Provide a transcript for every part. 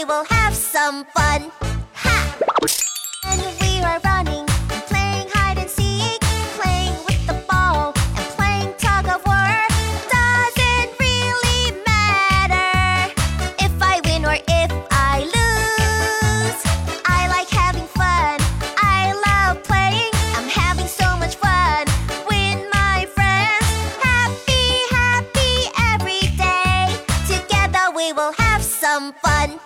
we will have some fun. Ha! And we are running, playing hide and seek, playing with the ball, and playing tug of war. Doesn't really matter if I win or if I lose. I like having fun. I love playing. I'm having so much fun with my friends. Happy, happy every day. Together we will have some fun.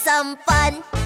some fun.